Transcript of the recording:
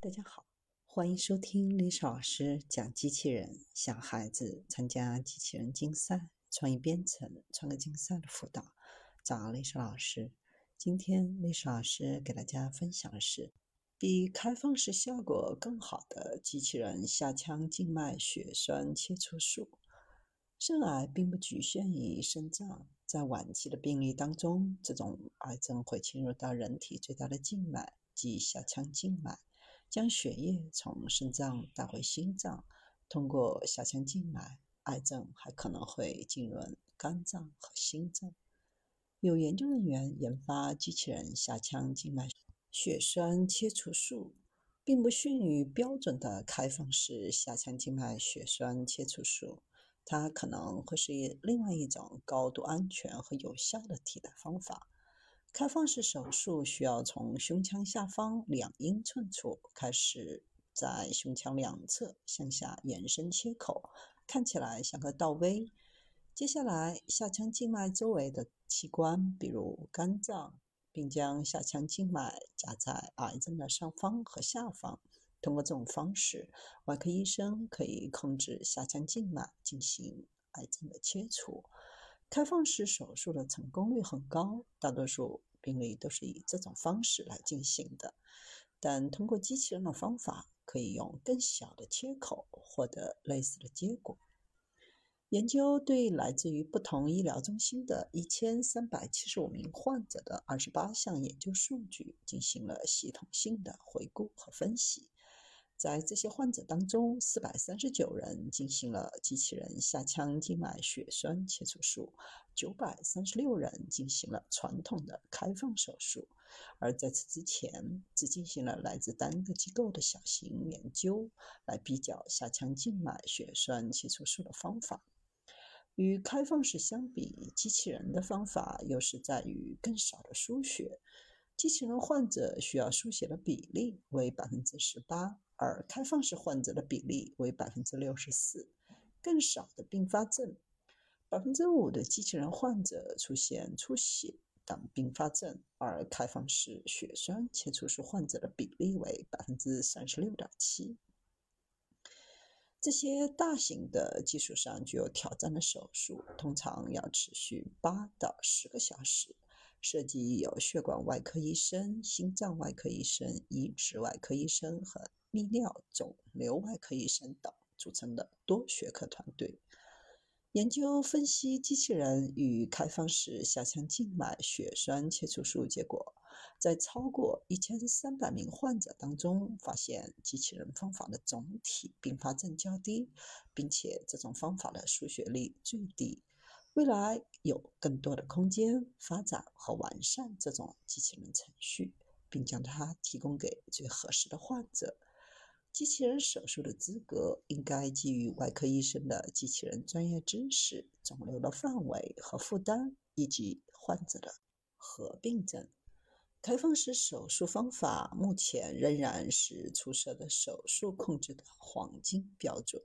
大家好，欢迎收听历史老师讲机器人，小孩子参加机器人竞赛、创意编程、创客竞赛的辅导，找历史老师。今天历史老师给大家分享的是，比开放式效果更好的机器人下腔静脉血栓切除术。肾癌并不局限于肾脏，在晚期的病例当中，这种癌症会侵入到人体最大的静脉，即下腔静脉。将血液从肾脏带回心脏，通过下腔静脉，癌症还可能会进入肝脏和心脏。有研究人员研发机器人下腔静脉血栓切除术，并不逊于标准的开放式下腔静脉血栓切除术，它可能会是另外一种高度安全和有效的替代方法。开放式手术需要从胸腔下方两英寸处开始，在胸腔两侧向下延伸切口，看起来像个倒 V。接下来，下腔静脉周围的器官，比如肝脏，并将下腔静脉夹在癌症的上方和下方。通过这种方式，外科医生可以控制下腔静脉进行癌症的切除。开放式手术的成功率很高，大多数病例都是以这种方式来进行的。但通过机器人的方法，可以用更小的切口获得类似的结果。研究对来自于不同医疗中心的一千三百七十五名患者的二十八项研究数据进行了系统性的回顾和分析。在这些患者当中，四百三十九人进行了机器人下腔静脉血栓切除术，九百三十六人进行了传统的开放手术。而在此之前，只进行了来自单个机构的小型研究，来比较下腔静脉血栓切除术的方法。与开放式相比，机器人的方法优势在于更少的输血。机器人患者需要输血的比例为百分之十八。而开放式患者的比例为百分之六十四，更少的并发症，百分之五的机器人患者出现出血等并发症，而开放式血栓切除术患者的比例为百分之三十六点七。这些大型的技术上具有挑战的手术，通常要持续八到十个小时，涉及有血管外科医生、心脏外科医生、移植外科医生和。泌尿肿瘤外科医生等组成的多学科团队研究分析机器人与开放式下腔静脉血栓切除术结果，在超过一千三百名患者当中，发现机器人方法的总体并发症较低，并且这种方法的输血率最低。未来有更多的空间发展和完善这种机器人程序，并将它提供给最合适的患者。机器人手术的资格应该基于外科医生的机器人专业知识、肿瘤的范围和负担，以及患者的合并症。开放式手术方法目前仍然是出色的手术控制的黄金标准。